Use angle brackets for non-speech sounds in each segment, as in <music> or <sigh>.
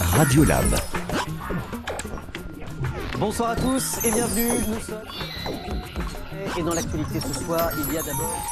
Radio Lab. Bonsoir à tous et bienvenue. Nous sommes. Et dans l'actualité ce soir, il y a d'abord.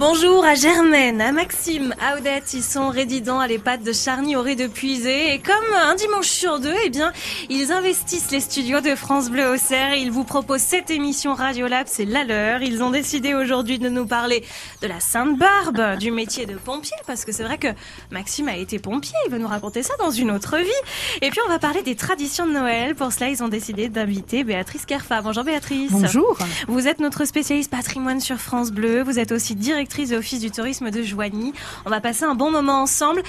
Bonjour à Germaine, à Maxime, à Odette, ils sont résidents à l'EHPAD de Charny au de Puisé et comme un dimanche sur deux, eh bien, ils investissent les studios de France Bleu au Cerf ils vous proposent cette émission Radio Lab, c'est la leur. Ils ont décidé aujourd'hui de nous parler de la Sainte Barbe, du métier de pompier parce que c'est vrai que Maxime a été pompier, il va nous raconter ça dans une autre vie. Et puis on va parler des traditions de Noël. Pour cela, ils ont décidé d'inviter Béatrice Kerfa. Bonjour Béatrice. Bonjour. Vous êtes notre spécialiste patrimoine sur France Bleu, vous êtes aussi directrice directrice de l'Office du tourisme de Joigny. On va passer un bon moment ensemble.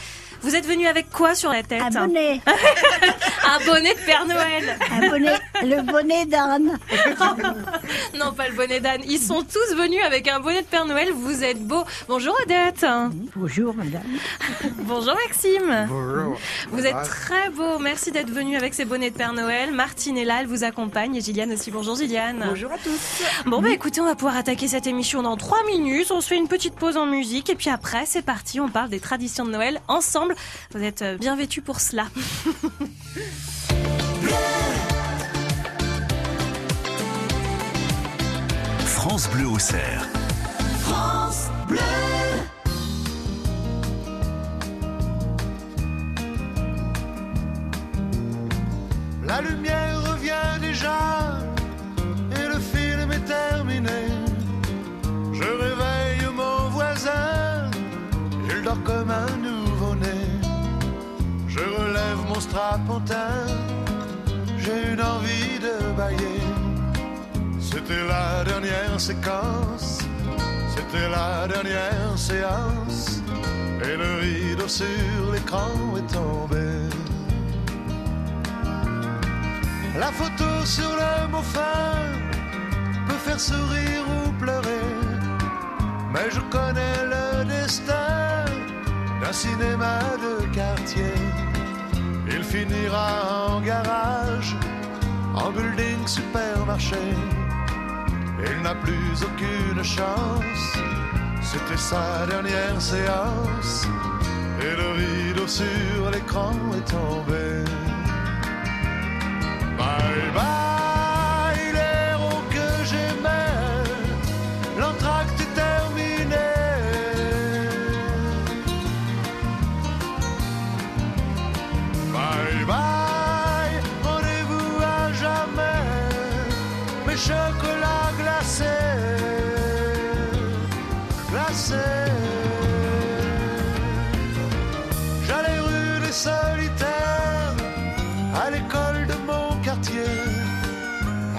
Vous êtes venu avec quoi sur la tête Un bonnet. <laughs> un bonnet de Père Noël. Un bonnet, le bonnet d'âne. <laughs> non, pas le bonnet d'âne. Ils sont tous venus avec un bonnet de Père Noël. Vous êtes beau. Bonjour Odette. Bonjour madame. Bonjour Maxime. Bonjour. Vous êtes très beau. Merci d'être venu avec ces bonnets de Père Noël. Martine est là, elle vous accompagne. Et Gilliane aussi. Bonjour Gilliane. Bonjour à tous. Bon bah écoutez, on va pouvoir attaquer cette émission dans 3 minutes. On se fait une petite pause en musique et puis après c'est parti. On parle des traditions de Noël ensemble. Vous êtes euh, bien vêtus pour cela. <laughs> France Bleu au cerf. France Bleu. La lumière revient déjà et le film est terminé. Comme un nouveau-né. Je relève mon strapontin, j'ai une envie de bailler. C'était la dernière séquence, c'était la dernière séance, et le rideau sur l'écran est tombé. La photo sur le mot fin peut faire sourire ou pleurer, mais je connais le destin d'un cinéma de quartier. Il finira en garage, en building supermarché. Il n'a plus aucune chance, c'était sa dernière séance, et le rideau sur l'écran est tombé. Bye bye,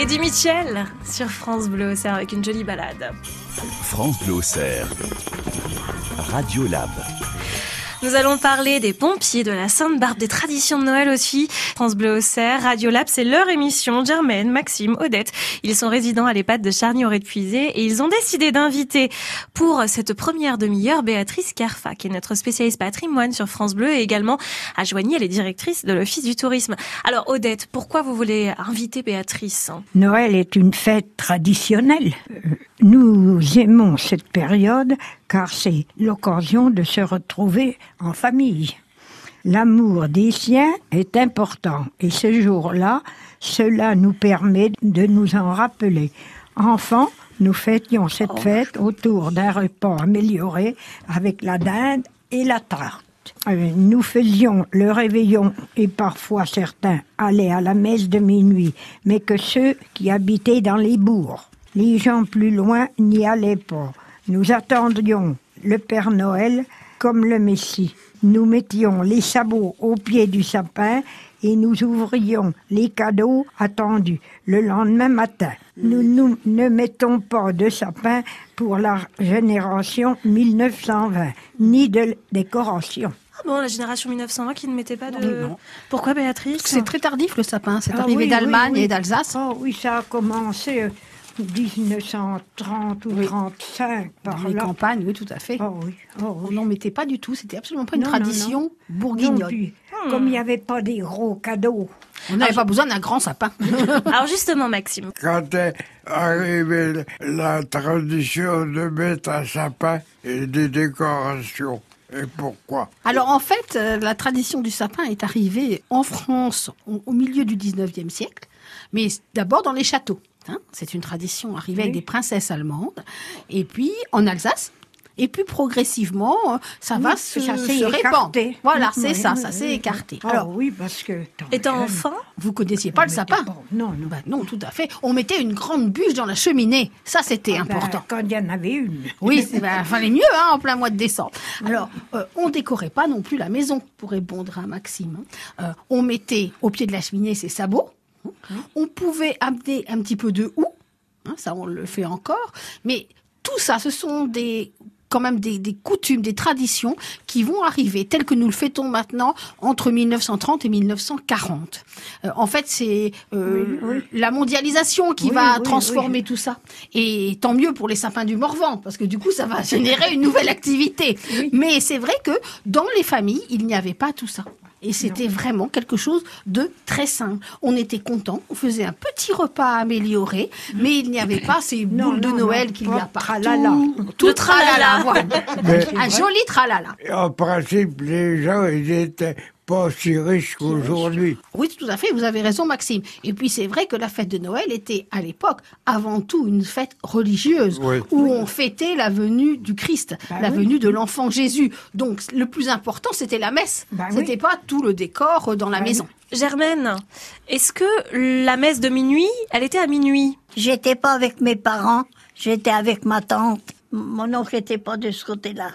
Eddie Mitchell sur France Bleu Auxerre avec une jolie balade. France Bleu au cerf. Radio Lab. Nous allons parler des pompiers, de la Sainte-Barbe, des traditions de Noël aussi. France Bleu Auxerre, Radio Lab, c'est leur émission. Germaine, Maxime, Odette, ils sont résidents à l'EHPAD de charny de puisé et ils ont décidé d'inviter pour cette première demi-heure Béatrice Carfa, qui est notre spécialiste patrimoine sur France Bleu et également à Joigny, elle est directrice de l'Office du tourisme. Alors Odette, pourquoi vous voulez inviter Béatrice? Noël est une fête traditionnelle. Euh, nous aimons cette période car c'est l'occasion de se retrouver en famille. L'amour des siens est important et ce jour-là, cela nous permet de nous en rappeler. Enfants, nous fêtions cette oh. fête autour d'un repas amélioré avec la dinde et la tarte. Euh, nous faisions le réveillon et parfois certains allaient à la messe de minuit, mais que ceux qui habitaient dans les bourgs. Les gens plus loin n'y allaient pas. Nous attendions le Père Noël comme le Messie. Nous mettions les sabots au pied du sapin et nous ouvrions les cadeaux attendus le lendemain matin. Nous, nous ne mettons pas de sapin pour la génération 1920, ni de décoration. Ah bon, la génération 1920 qui ne mettait pas de... Pourquoi Béatrice C'est très tardif le sapin, c'est ah arrivé d'Allemagne et d'Alsace. Oh oui, ça a commencé euh, 1930 ou 35 par Dans les campagnes, oui, tout à fait. Oh oui. Oh On n'en mettait pas du tout. C'était absolument pas une tradition bourguignonne. Comme il n'y avait pas des gros cadeaux. On n'avait pas besoin d'un grand sapin. <laughs> Alors justement, Maxime. Quand est arrivée la tradition de mettre un sapin et des décorations et pourquoi? Alors en fait, euh, la tradition du sapin est arrivée en France au milieu du 19e siècle, mais d'abord dans les châteaux. Hein. C'est une tradition arrivée avec des princesses allemandes. Et puis en Alsace, et puis progressivement, ça va se, répandre. Voilà, c'est ça, ça s'est écarté. Ah Alors oui, parce que étant enfant, vous connaissiez pas le sapin Non, non. Bah, non, tout à fait. On mettait une grande bûche dans la cheminée. Ça, c'était ah, ben, important. quand il y en avait une. Oui, il ben, fallait mieux hein, en plein mois de décembre. Alors, euh, on décorait pas non plus la maison pour répondre à Maxime. Hein. Euh, on mettait au pied de la cheminée ses sabots. On pouvait amener un petit peu de houx, hein, ça on le fait encore, mais tout ça, ce sont des quand même des, coutumes, des traditions qui vont arriver telles que nous le fêtons maintenant entre 1930 et 1940. Euh, en fait, c'est euh, la mondialisation qui va transformer tout ça. Et tant mieux pour les sapins du Morvan, parce que du coup, ça va <laughs> générer une nouvelle activité. Mais c'est vrai que dans les familles, il n'y avait pas tout ça. Et c'était vraiment quelque chose de très simple. On était content, on faisait un petit repas amélioré, mais il n'y avait pas ces boules de Noël qu'il y a partout. Tralala. Tout tralala, voilà. un joli tralala. En principe, les gens, ils étaient pas aussi riche qu'aujourd'hui. Oui, tout à fait, vous avez raison, Maxime. Et puis c'est vrai que la fête de Noël était à l'époque avant tout une fête religieuse où on fêtait la venue du Christ, bah la venue de l'enfant Jésus. Donc le plus important, c'était la messe. Ce bah c'était pas tout le décor dans la bah maison. Germaine, est-ce que la messe de minuit, elle était à minuit? J'étais pas avec mes parents, j'étais avec ma tante mon oncle n'était pas de ce côté-là.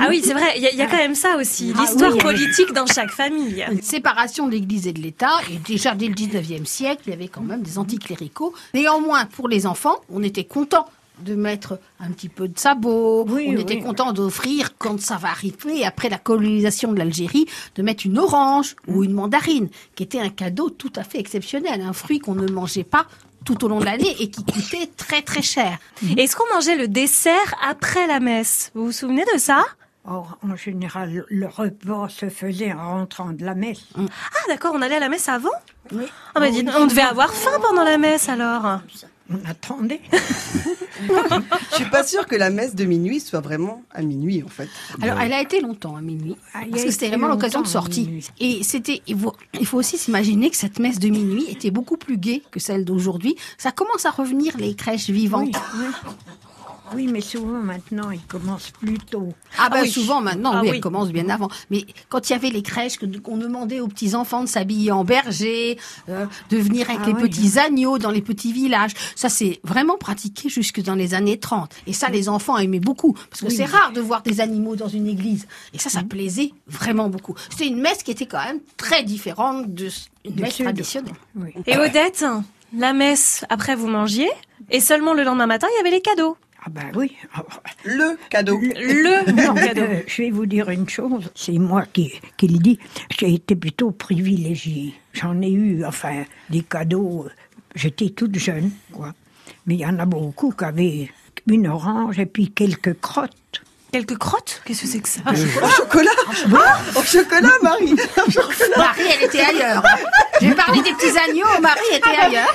Ah oui, c'est vrai, il y, a quand même ça aussi, ah l'histoire politique dans chaque famille. Une séparation de l'Église et de l'État, et déjà dès le 19e siècle, il y avait quand même des anticléricaux. Néanmoins, pour les enfants, on était content de mettre un petit peu de sabot. on était content d'offrir, quand ça va arriver, après la colonisation de l'Algérie, de mettre une orange ou une mandarine, qui était un cadeau tout à fait exceptionnel, un fruit qu'on ne mangeait pas tout au long de l'année et qui coûtait très très cher. Est-ce qu'on mangeait le dessert après la messe? Vous vous souvenez de ça? Or, en général, le repas se faisait en rentrant de la messe. Ah, d'accord, on allait à la messe avant? Oui. Ah, bah, on devait avoir faim pendant la messe alors on attendait. Je suis pas sûre que la messe de minuit soit vraiment à minuit en fait. Alors elle a été longtemps à minuit ah, parce que c'était vraiment l'occasion de sortie. Et c'était il faut, aussi s'imaginer que cette messe de minuit était beaucoup plus gaie que celle d'aujourd'hui. Ça commence à revenir les crèches vivantes. Oui, mais souvent maintenant, ils commencent plus tôt. Ah, ben souvent maintenant, ah oui, ils commencent bien avant. Mais quand il y avait les crèches, qu'on demandait aux petits enfants de s'habiller en berger, euh, de venir avec ah les petits agneaux dans les petits villages, ça c'est vraiment pratiqué jusque dans les années 30. Et ça, les enfants aimaient beaucoup, parce que c'est rare de voir des animaux dans une église. Et ça, ça plaisait vraiment beaucoup. C'était une messe qui était quand même très différente de une messe traditionnelle. Et Odette, la messe, après vous mangiez, et seulement le lendemain matin, il y avait les cadeaux. Ah ben oui. Le cadeau. Le <laughs> cadeau. euh, je vais vous dire une chose, c'est moi qui, qui le dis. J'ai été plutôt privilégiée. J'en ai eu, enfin, des cadeaux. euh, J'étais toute jeune, quoi. Mais il y en a beaucoup qui avaient une orange et puis quelques crottes. Quelques crottes? Qu'est-ce que c'est que ça? <laughs> Au chocolat Ah, Au chocolat, Marie Au chocolat. Marie, elle était ailleurs. J'ai parlé des petits agneaux, Marie était ailleurs.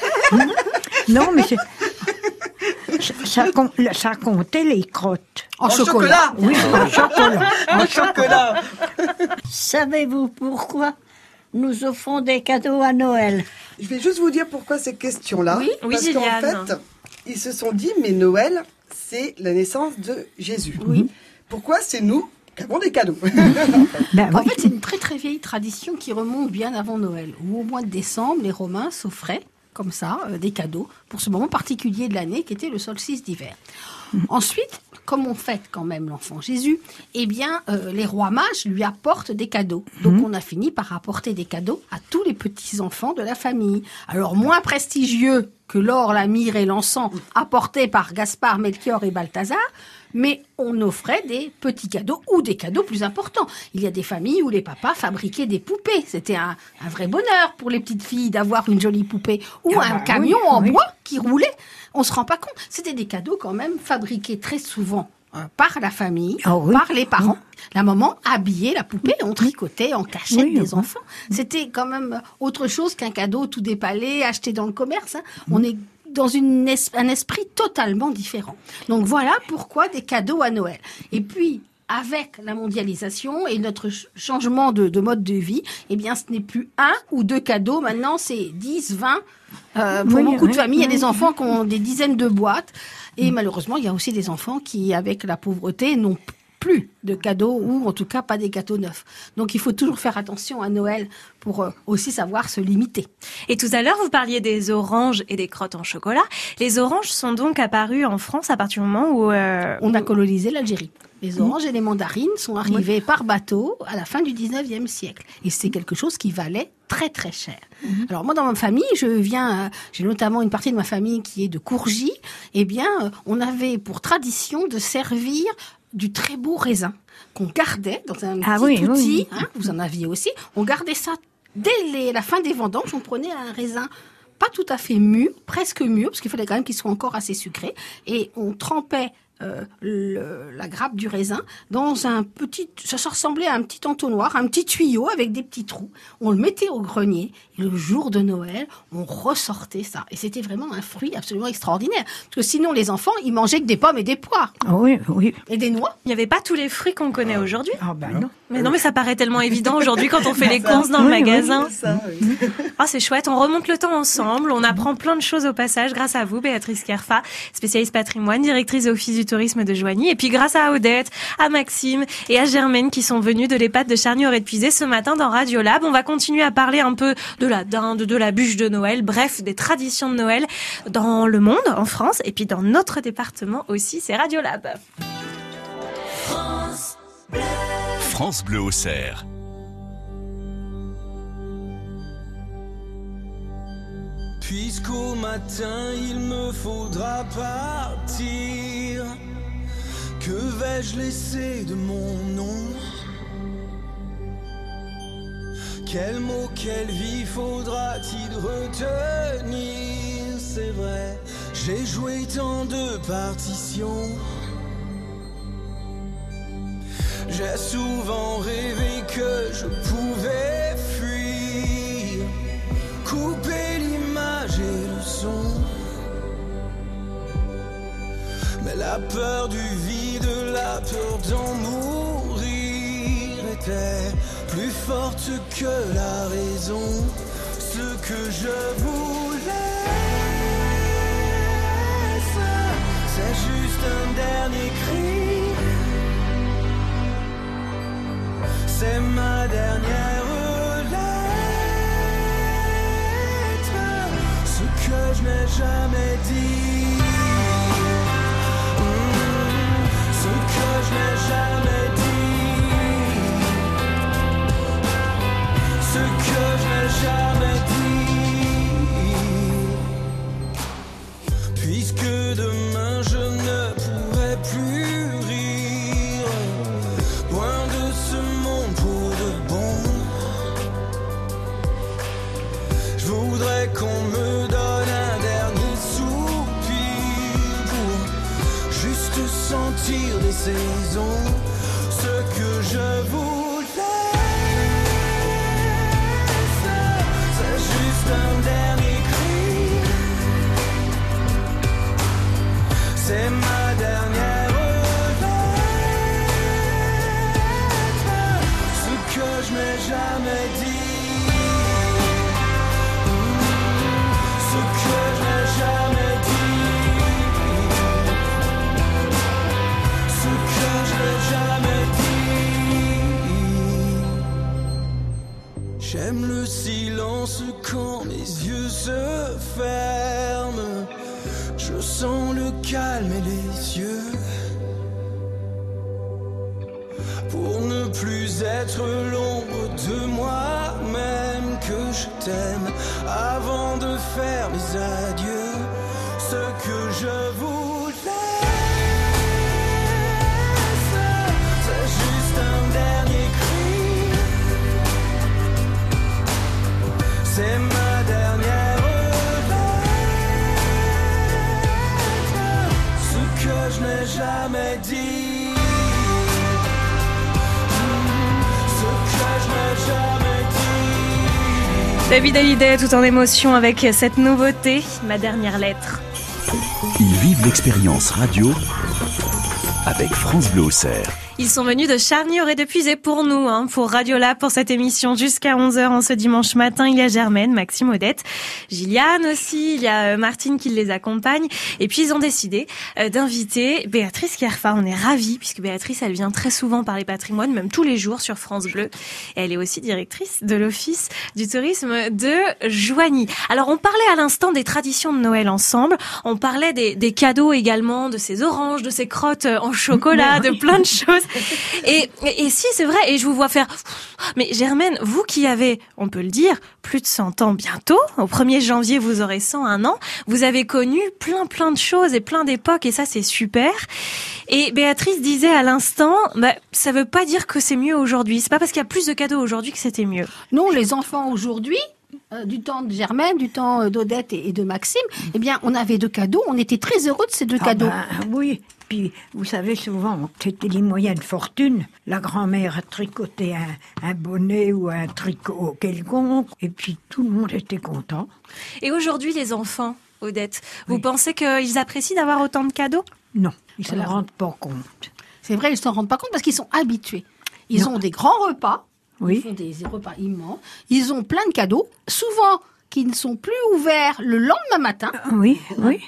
Non, mais ça, <laughs> ça com- ça comptait les crottes. En, En chocolat. chocolat. Oui, en chocolat. Au chocolat Savez-vous pourquoi nous offrons des cadeaux à Noël? Je vais juste vous dire pourquoi ces questions-là. Oui, oui, Parce qu'en fait, ils se sont dit, mais Noël, c'est la naissance de Jésus. Oui. Pourquoi c'est nous qui avons des cadeaux? <laughs> Ben En oui. fait, c'est une très très vieille tradition qui remonte bien avant Noël, où au mois de décembre, les Romains s'offraient comme ça euh, des cadeaux pour ce moment particulier de l'année qui était le solstice d'hiver. Ensuite, comme on fête quand même l'enfant Jésus, eh bien, euh, les rois mages lui apportent des cadeaux. Donc, on a fini par apporter des cadeaux à tous les petits enfants de la famille. Alors, moins prestigieux que l'or, la myrrhe et l'encens apportés par Gaspard, Melchior et Balthazar, mais on offrait des petits cadeaux ou des cadeaux plus importants. Il y a des familles où les papas fabriquaient des poupées. C'était un, un vrai bonheur pour les petites filles d'avoir une jolie poupée ou Ah un bah camion oui, en oui. bois qui roulait. On se rend pas compte. C'était des cadeaux quand même fabriqués très souvent euh, par la famille, Ah oui. par les parents. La maman habillait la poupée, on tricotait en cachette Oui, des enfants. C'était quand même autre chose qu'un cadeau tout dépalé, acheté dans le commerce. hein. On est dans une es- un esprit totalement différent. Donc voilà pourquoi des cadeaux à Noël. Et puis, avec la mondialisation et notre ch- changement de, de mode de vie, eh bien, ce n'est plus un ou deux cadeaux. Maintenant, c'est 10, 20. Euh, pour Oui, beaucoup de familles, il y a des enfants qui ont des dizaines de boîtes. Et malheureusement, il y a aussi des enfants qui, avec la pauvreté, n'ont plus de cadeaux ou en tout cas pas des gâteaux neufs. Donc il faut toujours faire attention à Noël pour euh, aussi savoir se limiter. Et tout à l'heure, vous parliez des oranges et des crottes en chocolat. Les oranges sont donc apparues en France à partir du moment où... euh, On a colonisé l'Algérie. Les oranges et les mandarines sont arrivées par bateau à la fin du 19e siècle. Et c'est quelque chose qui valait très très cher. Alors moi dans ma famille, je viens, euh, j'ai notamment une partie de ma famille qui est de Courgy. Eh bien, on avait pour tradition de servir du très beau raisin qu'on gardait dans un Ah petit oui, outil. oui. hein, vous en aviez aussi. On gardait ça dès les- la fin des vendanges. On prenait un raisin pas tout à fait mûr, presque mûr, parce qu'il fallait quand même qu'il soit encore assez sucré, et on trempait euh, le- la grappe du raisin dans un petit, ça se ressemblait à un petit entonnoir, un petit tuyau avec des petits trous. On le mettait au grenier et le jour de Noël, on ressortait ça. Et c'était vraiment un fruit absolument extraordinaire. Parce que sinon, les enfants, ils mangeaient que des pommes et des poires Ah Oui, oui. et des noix. Il n'y avait pas tous les fruits qu'on connaît aujourd'hui. Ah ben non. Mais non, mais ça paraît tellement évident aujourd'hui quand on fait les courses dans le Oui, magasin. Oui. <laughs> Ah, c'est chouette, on remonte le temps ensemble, on apprend plein de choses au passage grâce à vous, Béatrice Kerfa, spécialiste patrimoine, directrice office du tourisme de Joigny, et puis grâce à Odette, à Maxime et à Germaine qui sont venus de l'EHPAD de charny aurait puisé ce matin dans Radiolab. On va continuer à parler un peu de la dinde, de la bûche de Noël, bref, des traditions de Noël dans le monde, en France, et puis dans notre département aussi, c'est Radiolab. France Bleu au cerf. Puisqu'au matin il me faudra partir, que vais-je laisser de mon nom? Quel mot, quelle vie faudra-t-il retenir? C'est vrai, j'ai joué tant de partitions. J'ai souvent rêvé que je pouvais fuir, couper l'image et le son. Mais la peur du vide, la peur d'en mourir était plus forte que la raison. Ce que je voulais, c'est juste un dernier cri. C'est ma dernière que je n'ai jamais dit, ce que je n'ai jamais dit, ce que je n'ai jamais dit, mes yeux se ferment. Je sens le calme et les yeux. Pour ne plus être l'ombre de moi-même que je t'aime avant de faire mes adieux. David Hallyday tout en émotion avec cette nouveauté, ma dernière lettre. Ils vivent l'expérience radio avec France Bleu. Ils sont venus de Charny et de Puisé pour nous, hein, pour Radio Lab, pour cette émission jusqu'à 11h en ce dimanche matin. Il y a Germaine, Maxime Odette, Gilliane aussi, il y a euh, Martine qui les accompagne. Et puis ils ont décidé euh, d'inviter Béatrice Kerfa. On est ravis puisque Béatrice, elle vient très souvent parler patrimoine, même tous les jours sur France Bleu. Et elle est aussi directrice de l'Office du tourisme de Joigny. Alors on parlait à l'instant des traditions de Noël ensemble. On parlait des, des cadeaux également, de ces oranges, de ces crottes en chocolat, de plein de choses. Et, <laughs> et, et si, c'est vrai, et je vous vois faire... Mais Germaine, vous qui avez, on peut le dire, plus de 100 ans bientôt, au 1er janvier vous aurez 101 ans, vous avez connu plein plein de choses et plein d'époques, et ça c'est super. Et Béatrice disait à l'instant, bah, ça veut pas dire que c'est mieux aujourd'hui. C'est pas parce qu'il y a plus de cadeaux aujourd'hui que c'était mieux. Non, les enfants aujourd'hui, euh, du temps de Germaine, du temps euh, d'Odette et, et de Maxime, eh bien, on avait deux cadeaux. On était très heureux de ces deux Ah cadeaux. ben, oui, puis vous savez souvent, c'était les moyens de fortune. La grand-mère tricotait un, un bonnet ou un tricot quelconque, et puis tout le monde était content. Et aujourd'hui, les enfants, Odette, vous pensez qu'ils apprécient d'avoir autant de cadeaux? Non, ils ne se Voilà. rendent pas compte. C'est vrai, ils s'en rendent pas compte parce qu'ils sont habitués. Ils Non. ont des grands repas. Oui. Ils font des repas immenses. Ils ont plein de cadeaux, souvent qui ne sont plus ouverts le lendemain matin. Oui, oui.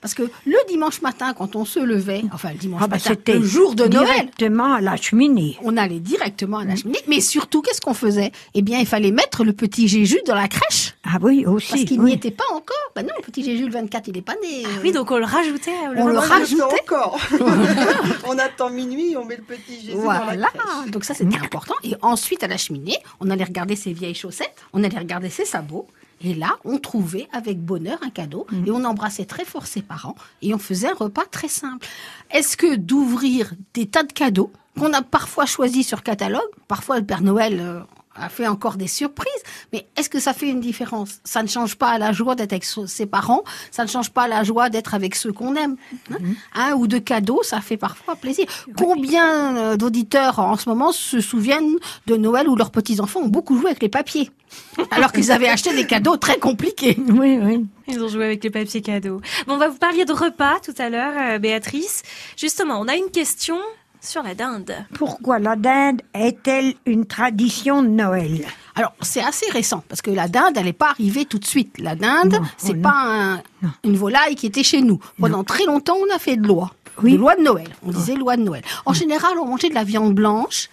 Parce que le dimanche matin, quand on se levait, enfin le dimanche Ah ben, matin, c'était le jour de Noël, directement à la cheminée. on allait directement à la cheminée. Mais surtout, qu'est-ce qu'on faisait? Eh bien, il fallait mettre le petit Jésus dans la crèche. Ah oui, aussi. Parce qu'il oui. n'y était pas encore. Ben non, le petit Jésus, le 24, il n'est pas né. Ah oui, donc on le rajoutait. On le rajoutait. encore. <laughs> on attend minuit, on met le petit Jésus dans Voilà, la crèche. donc ça c'était important. Et ensuite à la cheminée, on allait regarder ses vieilles chaussettes, on allait regarder ses sabots. Et là, on trouvait avec bonheur un cadeau et on embrassait très fort ses parents et on faisait un repas très simple. Est-ce que d'ouvrir des tas de cadeaux qu'on a parfois choisis sur catalogue, parfois le Père Noël euh, a fait encore des surprises, mais est-ce que ça fait une différence? Ça ne change pas la joie d'être avec ses parents, ça ne change pas la joie d'être avec ceux qu'on aime. hein? Un ou deux cadeaux, ça fait parfois plaisir. Combien euh, d'auditeurs en ce moment se souviennent de Noël où leurs petits-enfants ont beaucoup joué avec les papiers? <laughs> Alors qu'ils avaient acheté des cadeaux très compliqués Oui, oui. Ils ont joué avec les papiers cadeaux. Bon, bah, vous parliez de repas tout à l'heure, euh, Béatrice. Justement, on a une question sur la dinde. Pourquoi la dinde est-elle une tradition de Noël? Alors, c'est assez récent, parce que la dinde, elle n'est pas arrivée tout de suite. La dinde, Non, c'est oh pas un- une volaille qui était chez nous. Pendant très longtemps, on a fait de loi. Oui. De loi de Noël. On disait loi de Noël. En général, on mangeait de la viande blanche.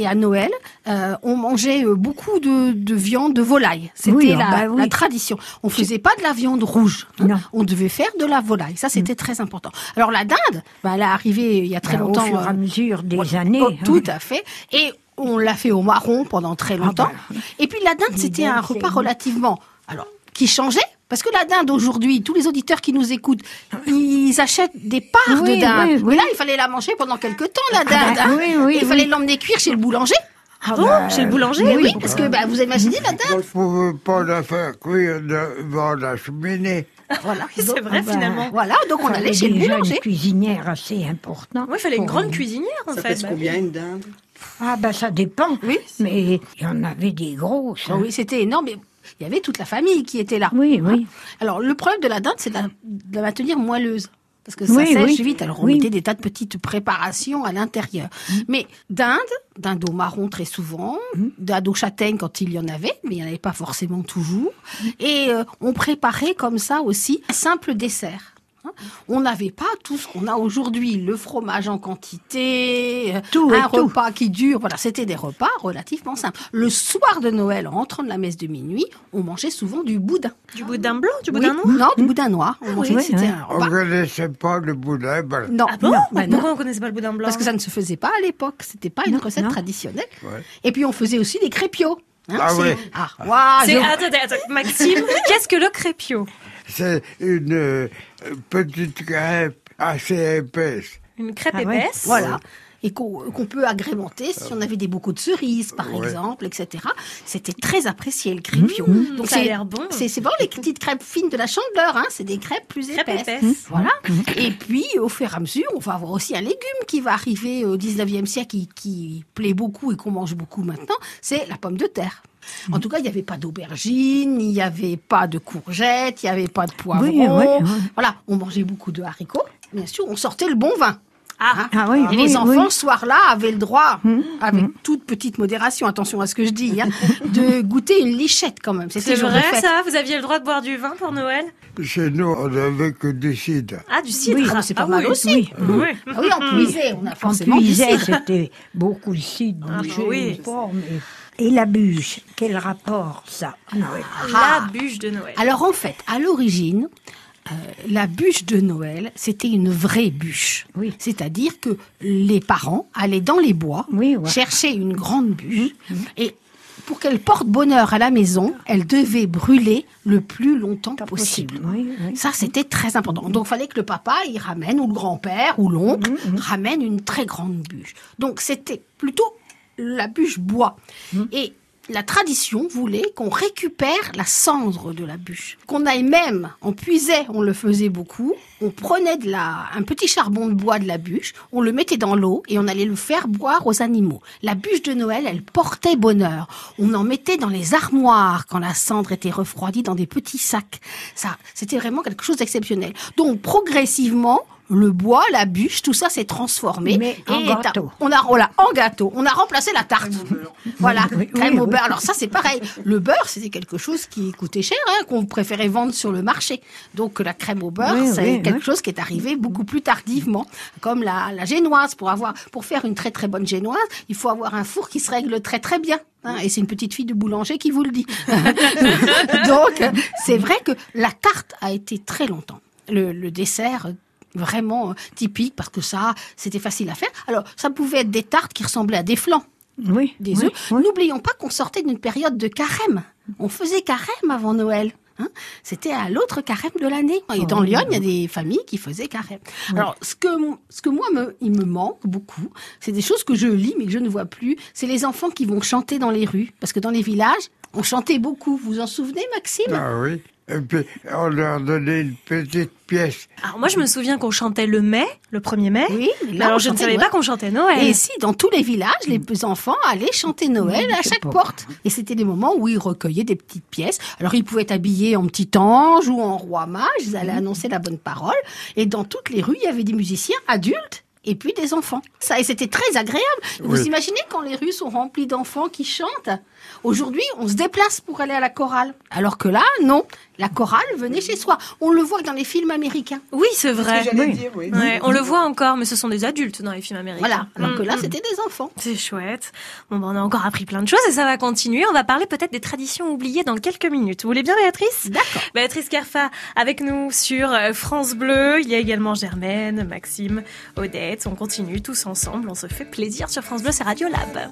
Et à Noël, euh, on mangeait euh, beaucoup de, de viande de volaille. C'était Oui, ah la, bah oui. la tradition. On faisait pas de la viande rouge. hein. On devait faire de la volaille. Ça, c'était très important. Alors la dinde, bah, elle est arrivée il y a très Ben, longtemps. Au fur et euh, à mesure des Ouais, années. oh, tout hein. à fait. Et on l'a fait au marron pendant très longtemps. bah, oui. Et puis la dinde, c'était un repas relativement, alors, qui changeait. Parce que la dinde aujourd'hui, tous les auditeurs qui nous écoutent, ils achètent des parts Oui, de dinde. oui, oui. Mais là, il fallait la manger pendant quelques temps, la dinde. bah, hein. oui, oui, Et il oui. fallait l'emmener cuire chez le boulanger. Ah bon bah, Chez le boulanger Mais oui, parce que bah, vous imaginez la dinde. On ne pouvait pas la faire cuire devant la cheminée. Voilà. <laughs> C'est vrai, bah, finalement. Voilà, donc on allait chez le boulanger. une cuisinière assez importante. Oui, il fallait une grande cuisinière, en Ça fait. Bah combien une dinde? Ah ben ça dépend. Oui. Mais il y en avait des grosses. Ah hein. oui, c'était énorme. mais il y avait toute la famille qui était là. Oui, oui. Alors, le problème de la dinde, c'est de la, de la maintenir moelleuse. Parce que ça Oui, sèche oui. vite. Alors, on Oui. mettait des tas de petites préparations à l'intérieur. Mais dinde, dinde au marron très souvent, dinde au châtaigne quand il y en avait, mais il n'y en avait pas forcément toujours. Et euh, on préparait comme ça aussi un simple dessert. Hein. On n'avait pas tout ce qu'on a aujourd'hui, le fromage en quantité, euh, Tout un tout. repas qui dure. Voilà, c'était des repas relativement simples. Le soir de Noël, en rentrant de la messe de minuit, on mangeait souvent du boudin. Du boudin blanc, du Oui, boudin noir Non, du boudin noir. On mangeait, oui, c'était oui. ne connaissait pas le boudin. ben, Non, Ah bon non, bah non. Pourquoi on connaissait pas le boudin blanc Parce que ça ne se faisait pas à l'époque. C'était pas une Non, recette non. traditionnelle. Ouais. Et puis on faisait aussi des crépiots. hein, Ah ouais. Ah, je- Attendez, attendez, Maxime, <laughs> qu'est-ce que le crépio? C'est une euh, petite crêpe assez épaisse. Une crêpe Ah ouais. épaisse Voilà. Et qu'on qu'on peut agrémenter si on avait des bocaux de cerises, par Ouais. exemple, etc. C'était très apprécié, le crépio. Mmh, ça a c'est- l'air bon. C'est c'est vraiment les petites crêpes fines de la chandeleur, hein. c'est des crêpes plus épaisses. épaisse. Voilà. Et puis, au fur et à mesure, on va avoir aussi un légume qui va arriver au 19e siècle, qui, qui plaît beaucoup et qu'on mange beaucoup maintenant, c'est la pomme de terre. En tout cas, il n'y avait pas d'aubergine, il n'y avait pas de courgettes, il n'y avait pas de poivrons. Oui, oui, oui. Voilà, on mangeait beaucoup de haricots. Bien sûr, on sortait le bon vin. Ah, Ah oui, Et oui, les enfants, oui. ce soir-là, avaient le droit, avec toute petite modération, attention à ce que je dis, hein, de <laughs> goûter une lichette quand même. C'était vrai fête. ça? Vous aviez le droit de boire du vin pour Noël? Chez nous, on n'avait que du cidre. Ah, du cidre Oui, ah, c'est pas Ah mal oui. aussi. Oui, Oui. Ah oui, on puisait, on a On forcément du puisait, cidre. c'était beaucoup de cidre, Ah, bah oui. fort, mais- Et la bûche, quel rapport ça à Noël La bûche de Noël. Alors en fait, à l'origine, euh, la bûche de Noël, c'était une vraie bûche. Oui. C'est-à-dire que les parents allaient dans les bois, Oui, ouais. chercher une grande bûche, et pour qu'elle porte bonheur à la maison, elle devait brûler le plus longtemps Pas possible. possible, oui, oui. Ça, c'était très important. Donc, il fallait que le papa, il ramène, ou le grand-père, ou l'oncle, ramène une très grande bûche. Donc, c'était plutôt la bûche bois. Et la tradition voulait qu'on récupère la cendre de la bûche. Qu'on aille même, on puisait, on le faisait beaucoup, on prenait de la, un petit charbon de bois de la bûche, on le mettait dans l'eau et on allait le faire boire aux animaux. La bûche de Noël, elle portait bonheur. On en mettait dans les armoires quand la cendre était refroidie dans des petits sacs. Ça, c'était vraiment quelque chose d'exceptionnel. Donc, progressivement, le bois, la bûche, tout ça s'est transformé. Mais en Et gâteau. On a, voilà, en gâteau. On a remplacé la tarte. <laughs> Voilà, Oui, crème oui, au oui. beurre. Alors ça, c'est pareil. Le beurre, c'était quelque chose qui coûtait cher, hein, qu'on préférait vendre sur le marché. Donc la crème au beurre, Oui, c'est oui, quelque oui. chose qui est arrivé beaucoup plus tardivement, comme la, la génoise. Pour avoir, pour faire une très très bonne génoise, il faut avoir un four qui se règle très très bien. hein, et c'est une petite fille de boulanger qui vous le dit. <laughs> Donc, c'est vrai que la tarte a été très longtemps le, le dessert vraiment euh, typique parce que ça, c'était facile à faire. Alors, ça pouvait être des tartes qui ressemblaient à des flancs Oui, des œufs. oui. N'oublions pas qu'on sortait d'une période de carême. On faisait carême avant Noël. hein. C'était à l'autre carême de l'année. Et dans Oh. Lyon, il y a des familles qui faisaient carême. Alors, ce que, ce que moi, me, il me manque beaucoup, c'est des choses que je lis mais que je ne vois plus. C'est les enfants qui vont chanter dans les rues. Parce que dans les villages, on chantait beaucoup. Vous vous en souvenez, Maxime? Ah oui. Et puis, on leur donnait une petite pièce. Alors moi, je me souviens qu'on chantait le mai, le 1er mai. Oui, mais Mais là, alors je ne savais Noël. pas qu'on chantait Noël. Et si, dans tous les villages, les enfants allaient chanter Noël à chaque pas. porte. Et c'était des moments où ils recueillaient des petites pièces. Alors, ils pouvaient être habillés en petit ange ou en roi mage. Ils allaient annoncer la bonne parole. Et dans toutes les rues, il y avait des musiciens adultes et puis des enfants. Ça, et c'était très agréable. Vous Oui. imaginez quand les rues sont remplies d'enfants qui chantent? Aujourd'hui, on se déplace pour aller à la chorale. Alors que là, non. La chorale venait chez soi. On le voit dans les films américains. Oui, c'est C'est ce vrai. que j'allais Oui. dire, oui. Ouais, on le voit encore, mais ce sont des adultes dans les films américains. Voilà. Alors que là, Mm, c'était des enfants. C'est chouette. Bon, ben, on a encore appris plein de choses et ça va continuer. On va parler peut-être des traditions oubliées dans quelques minutes. Vous voulez bien, Béatrice? D'accord. Béatrice Kerfa avec nous sur euh, France Bleu. Il y a également Germaine, Maxime, Odette. On continue tous ensemble. On se fait plaisir sur France Bleu, c'est Radio Lab.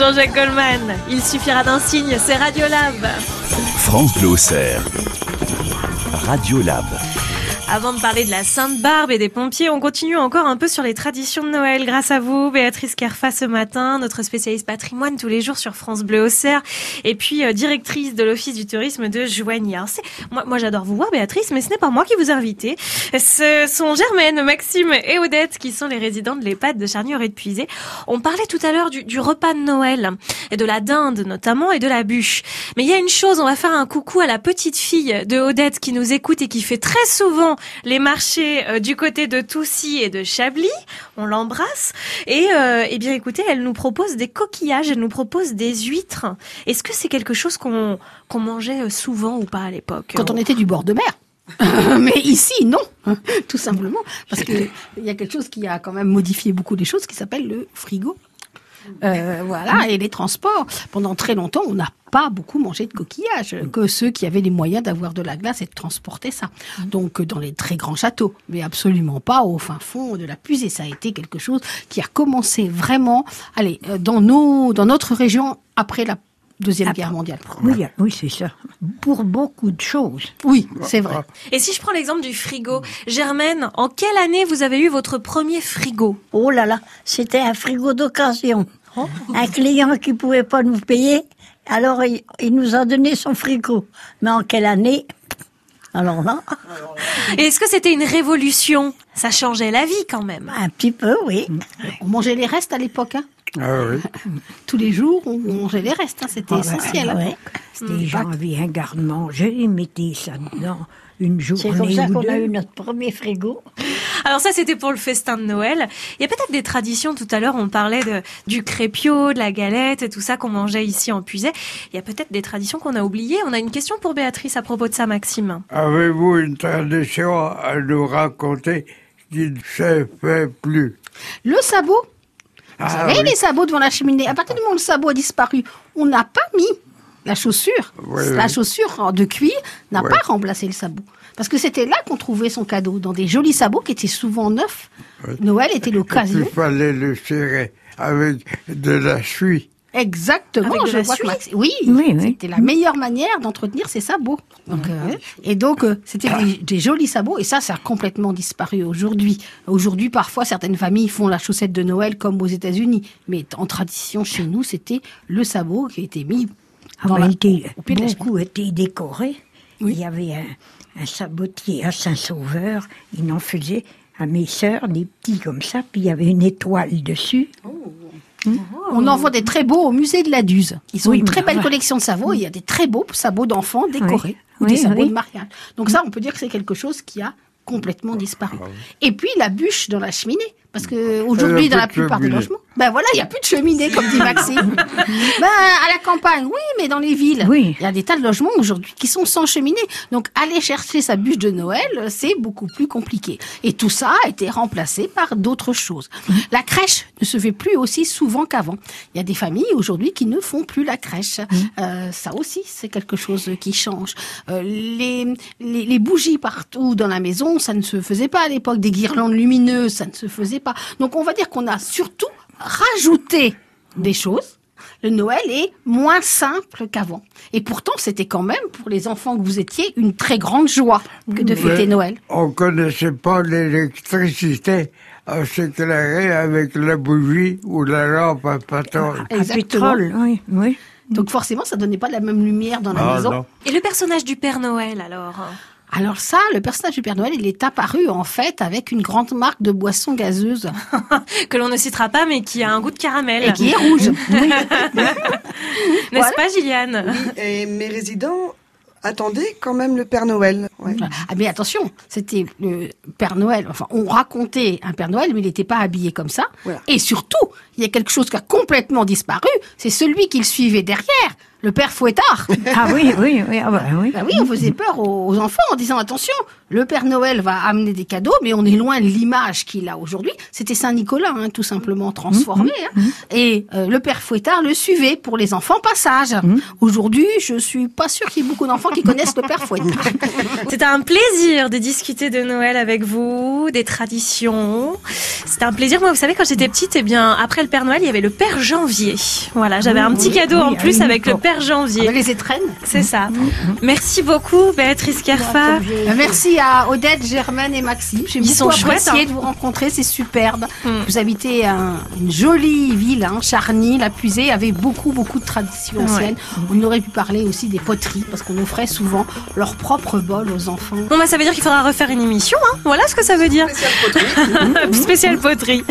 Jean-Jacques Goldman, il suffira d'un signe, c'est Radiolab. France Bleu Auxerre. Radiolab. Avant de parler de la Sainte Barbe et des pompiers, on continue encore un peu sur les traditions de Noël. Grâce à vous, Béatrice Kerfa ce matin, notre spécialiste patrimoine tous les jours sur France Bleu Auxerre, et puis euh, directrice de l'Office du tourisme de Joigny. Alors, moi, j'adore vous voir, Béatrice, mais ce n'est pas moi qui vous invitez. Ce sont Germaine, Maxime et Odette qui sont les résidents de l'EHPAD de charnier et de Puisé. On parlait tout à l'heure du repas de Noël, et de la dinde notamment, et de la bûche. Mais il y a une chose, on va faire un coucou à la petite fille de Odette qui nous écoute et qui fait très souvent les marchés euh, du côté de Toussy et de Chablis. On l'embrasse. Et euh, eh bien, écoutez, elle nous propose des coquillages, elle nous propose des huîtres. Est-ce que c'est quelque chose qu'on qu'on mangeait euh, souvent ou pas à l'époque Quand on était du bord de mer. <laughs> Mais ici, non, tout simplement, parce que il y a quelque chose qui a quand même modifié beaucoup des choses, qui s'appelle le frigo. Euh, voilà, et les transports. Pendant très longtemps, on n'a pas beaucoup mangé de coquillages, que ceux qui avaient les moyens d'avoir de la glace et de transporter ça. Donc, euh, dans les très grands châteaux, mais absolument pas au fin fond de la puisée. Ça a été quelque chose qui a commencé vraiment, allez, euh, dans nos, dans notre région après la deuxième guerre mondiale. Oui, oui, c'est ça. Pour beaucoup de choses. Oui, c'est vrai. Et si je prends l'exemple du frigo, Germaine, en quelle année vous avez eu votre premier frigo? Oh là là, c'était un frigo d'occasion. Un client qui pouvait pas nous payer, alors il, il nous a donné son frigo. Mais en quelle année? Alors là, Et est-ce que c'était une révolution? Ça changeait la vie quand même. un petit peu, oui. On mangeait les restes à l'époque. Hein? Ah oui. <laughs> Tous les jours, on mangeait les restes. hein. C'était Ah, essentiel. hein. Ouais. Les gens avaient un garde-manger, ils mettaient ça dedans une journée C'est comme ça qu'on a eu notre premier frigo. Alors ça, c'était pour le festin de Noël. Il y a peut-être des traditions. Tout à l'heure, on parlait de, du crépio, de la galette, et tout ça qu'on mangeait ici en Puisay. Il y a peut-être des traditions qu'on a oubliées. On a une question pour Béatrice à propos de ça, Maxime. Avez-vous une tradition à nous raconter qui ne se fait plus? Le sabot? Vous Ah savez, oui. les sabots devant la cheminée. À partir du moment où le sabot a disparu, on n'a pas mis la chaussure. Oui, la oui. chaussure de cuir n'a pas remplacé le sabot. Parce que c'était là qu'on trouvait son cadeau, dans des jolis sabots qui étaient souvent neufs. Noël était Il l'occasion. fallait le serrer avec de la suie. Exactement, Avec de je la vois que Max- Oui, Oui, oui. c'était la meilleure manière d'entretenir ses sabots. Donc, euh, et donc, euh, c'était des, des jolis sabots, et ça, ça a complètement disparu aujourd'hui. Aujourd'hui, parfois, certaines familles font la chaussette de Noël comme aux États-Unis, mais en tradition chez nous, c'était le sabot qui était mis Ah, dans ben, la- il était- au pied de la beaucoup étaient décorés. Oui. Il y avait un, un sabotier à Saint-Sauveur, il en faisait à mes sœurs des petits comme ça, puis il y avait une étoile dessus. On en voit des très beaux au musée de la Duse. Ils ont Oui, une très belle collection de sabots. et Il y a des très beaux sabots d'enfants décorés ou Oui, des sabots oui. de mariage. Donc ça, on peut dire que c'est quelque chose qui a complètement disparu. Ah Et puis la bûche dans la cheminée. Parce que aujourd'hui, a dans la plupart des logements, ben voilà, il n'y a plus de cheminée, comme dit Maxime. <laughs> ben, à la campagne, oui, mais dans les villes, Oui. il y a des tas de logements aujourd'hui qui sont sans cheminée. Donc, aller chercher sa bûche de Noël, c'est beaucoup plus compliqué. Et tout ça a été remplacé par d'autres choses. La crèche ne se fait plus aussi souvent qu'avant. Il y a des familles aujourd'hui qui ne font plus la crèche. Euh, ça aussi, c'est quelque chose qui change. Euh, les, les, les bougies partout dans la maison, ça ne se faisait pas à l'époque. Des guirlandes lumineuses, ça ne se faisait pas. Donc, on va dire qu'on a surtout rajouté des choses. Le Noël est moins simple qu'avant. Et pourtant, c'était quand même, pour les enfants que vous étiez, une très grande joie que de fêter Mais Noël. On connaissait pas l'électricité à s'éclairer avec la bougie ou la lampe à pétrole. À Exactement. pétrole, oui, oui. Donc forcément, ça donnait pas la même lumière dans la Ah maison. non. Et le personnage du Père Noël, alors? Alors ça, le personnage du Père Noël, il est apparu en fait avec une grande marque de boisson gazeuse <laughs> Que l'on ne citera pas, mais qui a un goût de caramel. et qui est rouge. <laughs> N'est-ce Voilà. pas, Gilliane Oui, et mes résidents attendaient quand même le Père Noël. ouais. Ah mais attention, c'était le Père Noël. Enfin, on racontait un Père Noël, mais il n'était pas habillé comme ça. Voilà. Et surtout, il y a quelque chose qui a complètement disparu. C'est celui qu'il suivait derrière. Le père fouettard. <laughs> Ah oui, oui, oui. Ah bah, oui. Bah oui, on faisait peur aux, enfants en disant attention, le Père Noël va amener des cadeaux, mais on est loin de l'image qu'il a aujourd'hui. C'était Saint Nicolas, hein, tout simplement transformé. hein. Et euh, le Père Fouettard le suivait pour les enfants passage. Aujourd'hui, je suis pas sûre qu'il y ait beaucoup d'enfants qui connaissent le Père Fouettard. <laughs> C'était un plaisir de discuter de Noël avec vous, des traditions. C'était un plaisir. Moi, vous savez, quand j'étais petite, eh bien, après le Père Noël, il y avait le Père Janvier. Voilà, j'avais un petit cadeau oui, en plus avec le époque. Père Janvier. Les étrennes. C'est ça. Merci beaucoup, Béatrice Kerfa. Euh, Merci à Odette, Germaine et Maxime. J'ai Ils beaucoup sont chouettes, hein. de vous rencontrer, c'est superbe. Mm. Vous habitez un- une jolie ville, hein, Charny, la Puisée, avec beaucoup, beaucoup de traditions Ouais. anciennes. On aurait pu parler aussi des poteries, parce qu'on offrait souvent leur propre bol aux enfants. Bon, bah, ça veut dire qu'il faudra refaire une émission, hein. Voilà ce que ça veut dire. Spécial <laughs> poterie.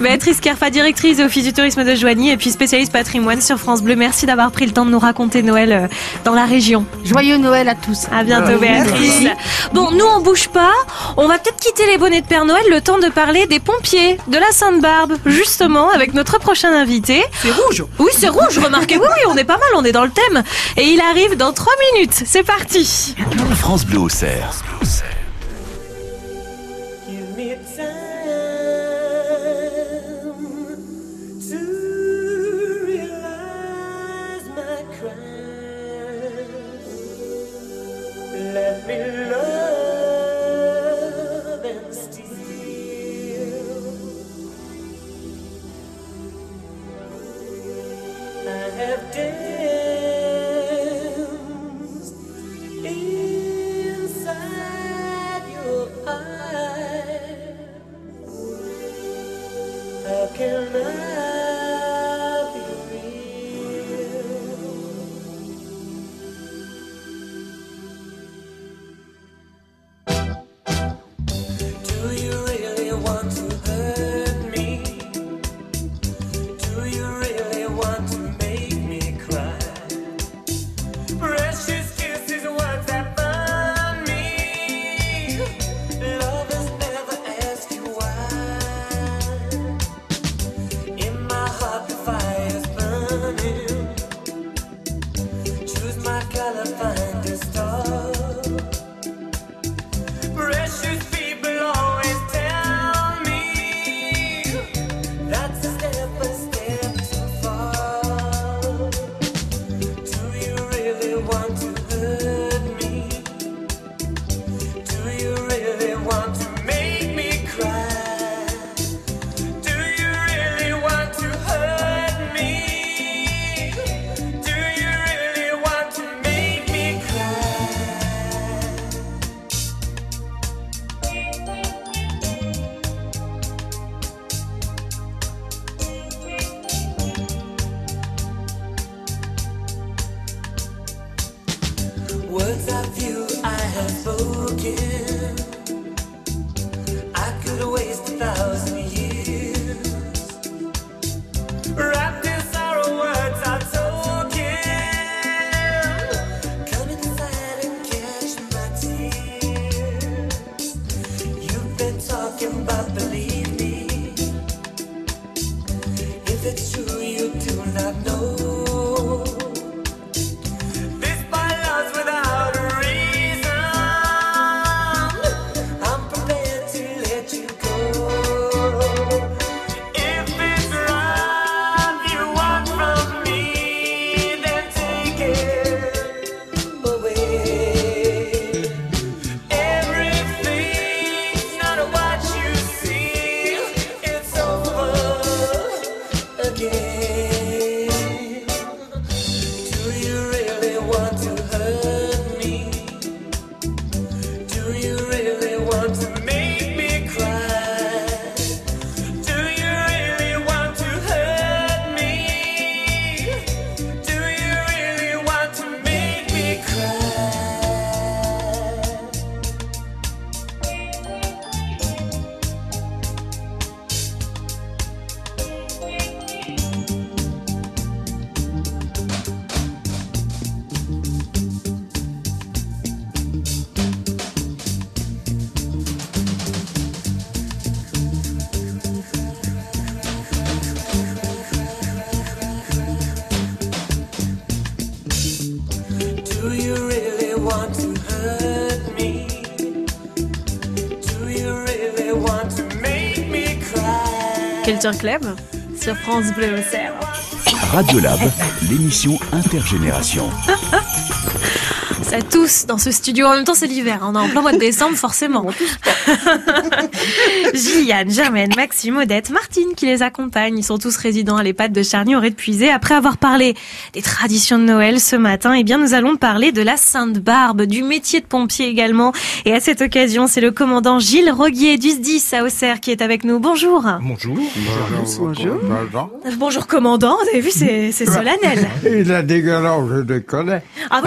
Béatrice Kerfa, directrice de Office du tourisme de Joigny et puis spécialiste patrimoine sur France Bleu. Merci d'avoir pris le temps de nous raconter Noël euh, dans la région. Joyeux Noël à tous. À bientôt, Béatrice. Bon, nous, on bouge pas. On va peut-être quitter les bonnets de Père Noël le temps de parler des pompiers de la Sainte-Barbe, justement, avec notre prochain invité. C'est rouge. Oui, c'est rouge, remarquez. Oui, oui, on est pas mal, on est dans le thème. Et il arrive dans trois minutes. C'est parti. France Bleu Culture Club sur France Bleu Auxerre. Radiolab, l'émission intergénération. Ça tous dans ce studio. En même temps, c'est l'hiver. On est en plein mois de décembre, forcément. <laughs> Gilliane, Germaine, Maxime, Odette, Martine qui les accompagnent. Ils sont tous résidents à l'EHPAD de Charny au de Puisé. Après avoir parlé des traditions de Noël ce matin, eh bien, nous allons parler de la Sainte Barbe, du métier de pompier également. Et à cette occasion, c'est le commandant Gilles Roguier du SDIS à Auxerre qui est avec nous. Bonjour. Bonjour. Bonjour. Bonjour commandant. Vous avez vu, c'est c'est solennel. Il a des galons, je les connais. Ah,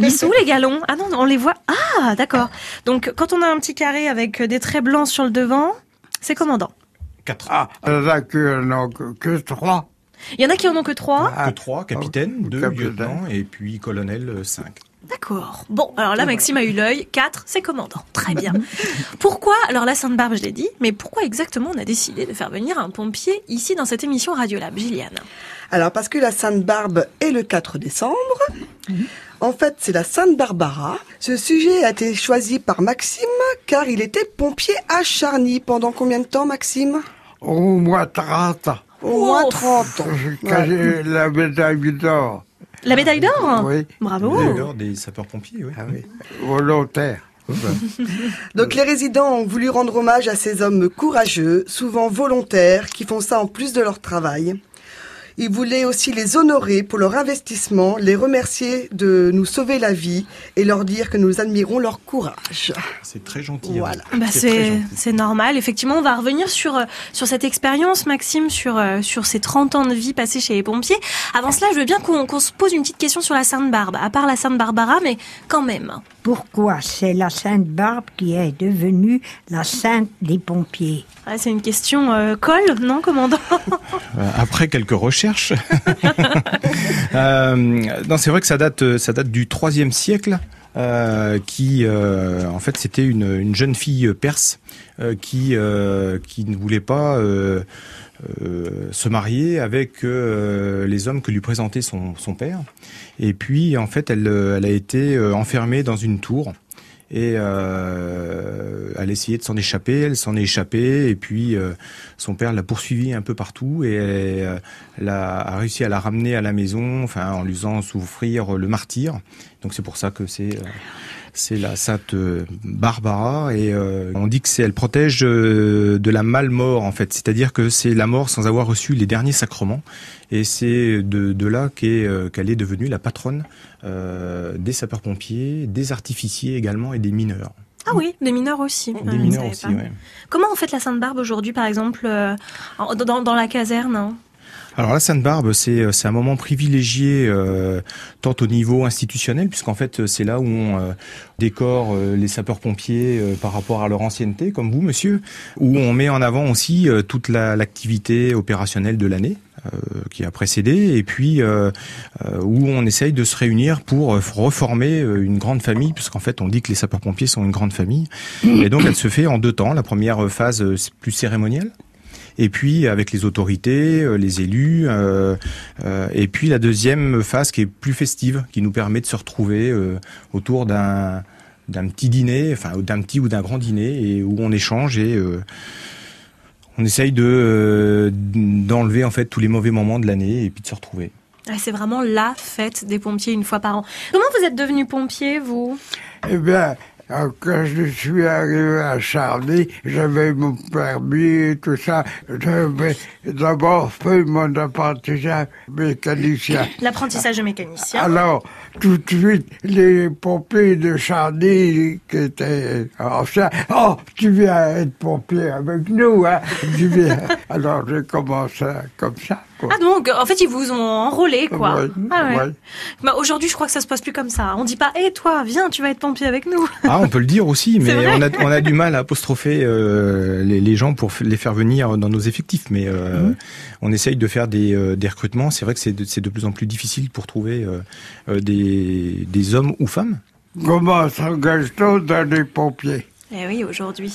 ils sont où, les galons? Ah non, on les voit. Ah, d'accord. Donc, quand on a un petit carré avec des traits blancs sur le devant, c'est commandant. Quatre. Ah, là, que, non, que, que trois. Il y en a qui en ont que trois. Que trois, capitaine, deux capitaine. lieutenants et puis colonel euh, cinq. D'accord. Bon, alors là, Maxime a eu l'œil. 4, c'est commandant. Très bien. <laughs> Pourquoi, alors la Sainte-Barbe, je l'ai dit, mais pourquoi exactement on a décidé de faire venir un pompier ici dans cette émission Radiolab, Gilliane Alors, parce que la Sainte Barbe est le 4 décembre. En fait, c'est la Sainte Barbara. Ce sujet a été choisi par Maxime car il était pompier à Charny. Pendant combien de temps, Maxime? Au moins 30 ans. Au moins 30 ans. J'ai caché la médaille d'or. La médaille d'or? Oui. Bravo. D'ailleurs, des sapeurs-pompiers, oui. Ah oui. Volontaire. <laughs> Donc les résidents ont voulu rendre hommage à ces hommes courageux, souvent volontaires, qui font ça en plus de leur travail. Ils voulaient aussi les honorer pour leur investissement, les remercier de nous sauver la vie et leur dire que nous admirons leur courage. C'est très gentil. Voilà. Anne. Bah, très c'est gentil. c'est normal. Effectivement, on va revenir sur euh, sur cette expérience, Maxime, sur euh, sur ces 30 ans de vie passés chez les pompiers. Avant cela, je veux bien qu'on qu'on se pose une petite question sur la Sainte Barbe. À part la Sainte Barbara, mais quand même. Pourquoi c'est la Sainte Barbe qui est devenue la sainte des pompiers? Ouais, c'est une question euh, colle, non, commandant? Euh, Après quelques recherches, <laughs> euh, non, c'est vrai que ça date, ça date du troisième siècle. euh, qui, euh, en fait, c'était une, une jeune fille perse qui ne voulait pas se marier avec les hommes que lui présentait son, père. Et puis, en fait, elle, a été enfermée dans une tour. Et euh, elle essayait de s'en échapper, elle s'en est échappée, et puis euh, son père l'a poursuivie un peu partout, et euh, elle a, a réussi à la ramener à la maison, enfin en lui faisant souffrir le martyr. Donc c'est pour ça que c'est euh, c'est la sainte Barbara, et euh, on dit que c'est elle protège euh, de la malmort en fait, c'est-à-dire que c'est la mort sans avoir reçu les derniers sacrements, et c'est de, de là qu'est, euh, qu'elle est devenue la patronne euh, des sapeurs-pompiers, des artificiers également et des mineurs. Ah oui, des mineurs aussi. Des je mineurs aussi, ouais. Comment on fait la Sainte Barbe aujourd'hui, par exemple, dans la caserne hein? Alors la Sainte-Barbe, c'est euh, c'est un moment privilégié euh, tant au niveau institutionnel, puisqu'en fait euh, c'est là où on euh, décore euh, les sapeurs-pompiers euh, par rapport à leur ancienneté, comme vous, monsieur, où on met en avant aussi toute la- l'activité opérationnelle de l'année qui a précédé, et puis euh, où on essaye de se réunir pour reformer une grande famille, puisqu'en fait on dit que les sapeurs-pompiers sont une grande famille, et donc elle se fait en deux temps. La première phase plus cérémonielle. Et puis avec les autorités, euh, les élus, euh, euh, et puis la deuxième phase qui est plus festive, qui nous permet de se retrouver euh, autour d'un d'un petit dîner, enfin d'un petit ou d'un grand dîner, et où on échange et euh, on essaye de euh, d'enlever en fait tous les mauvais moments de l'année et puis de se retrouver. Ah, C'est vraiment la fête des pompiers une fois par an. Comment vous êtes devenu pompier, vous? Eh bien, quand je suis arrivé à Charny, j'avais mon permis et tout ça. J'avais d'abord fait mon apprentissage mécanicien. L'apprentissage de mécanicien. Alors, tout de suite, les pompiers de Charny, qui étaient anciens, « Oh, tu viens être pompier avec nous, hein ?» Tu viens. Alors, j'ai commencé comme ça, quoi. Ah donc, en fait, ils vous ont enrôlé, quoi. Ouais, Ah ouais. ouais. Bah, Aujourd'hui, je crois que ça se passe plus comme ça. On dit pas, hé, toi, viens, tu vas être pompier avec nous. Ah, on peut le dire aussi, mais on a, on a du mal à apostropher euh, les, les gens pour les faire venir dans nos effectifs. Mais euh, Mhm. on essaye de faire des, euh, des recrutements. C'est vrai que c'est de, plus en plus difficile pour trouver des, des hommes ou femmes. Comment s'engage-t-on dans les pompiers? Eh oui, aujourd'hui.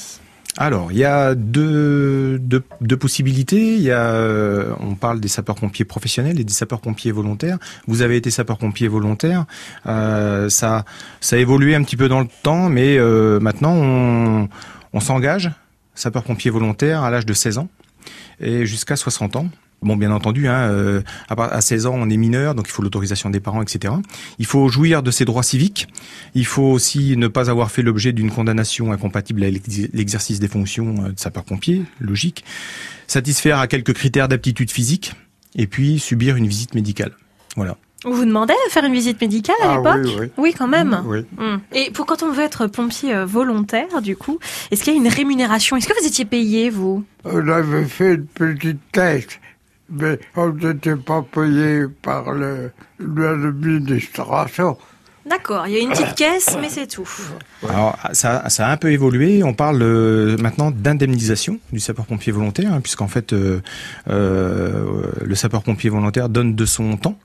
Alors, il y a deux, deux, possibilités. Il y a, euh, on parle des sapeurs-pompiers professionnels et des sapeurs-pompiers volontaires. Vous avez été sapeur-pompier volontaire. Euh, ça, ça a évolué un petit peu dans le temps, mais euh, maintenant on, on s'engage sapeur-pompier volontaire à l'âge de 16 ans. et jusqu'à 60 ans. Bon, bien entendu, hein, euh, à, part- à 16 ans, on est mineur, donc il faut l'autorisation des parents, etc. Il faut jouir de ses droits civiques. Il faut aussi ne pas avoir fait l'objet d'une condamnation incompatible avec l'ex- l'exercice des fonctions euh, de sapeur-pompier, logique. Satisfaire à quelques critères d'aptitude physique, et puis subir une visite médicale. Voilà. On vous demandait de faire une visite médicale à Ah l'époque oui, oui. quand même. Oui. Hmm. Et pour quand on veut être pompier euh, volontaire, du coup, est-ce qu'il y a une rémunération? Est-ce que vous étiez payé, vous? On avait fait une petite caisse, mais on n'était pas payé par le- l'administration. D'accord, il y a une petite caisse, mais c'est tout. Alors ça, ça a un peu évolué. On parle euh, maintenant d'indemnisation du sapeur-pompier volontaire, hein, puisqu'en fait euh, euh, le sapeur-pompier volontaire donne de son temps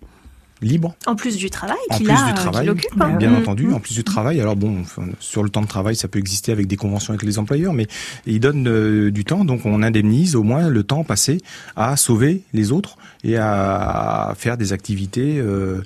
libre En plus du travail en qu'il plus a, du euh, travail, occupe. hein. bien Hmm. entendu, en plus du travail. Alors bon, enfin, sur le temps de travail, ça peut exister avec des conventions avec les employeurs, mais il donne euh, du temps, donc on indemnise au moins le temps passé à sauver les autres et à faire des activités euh,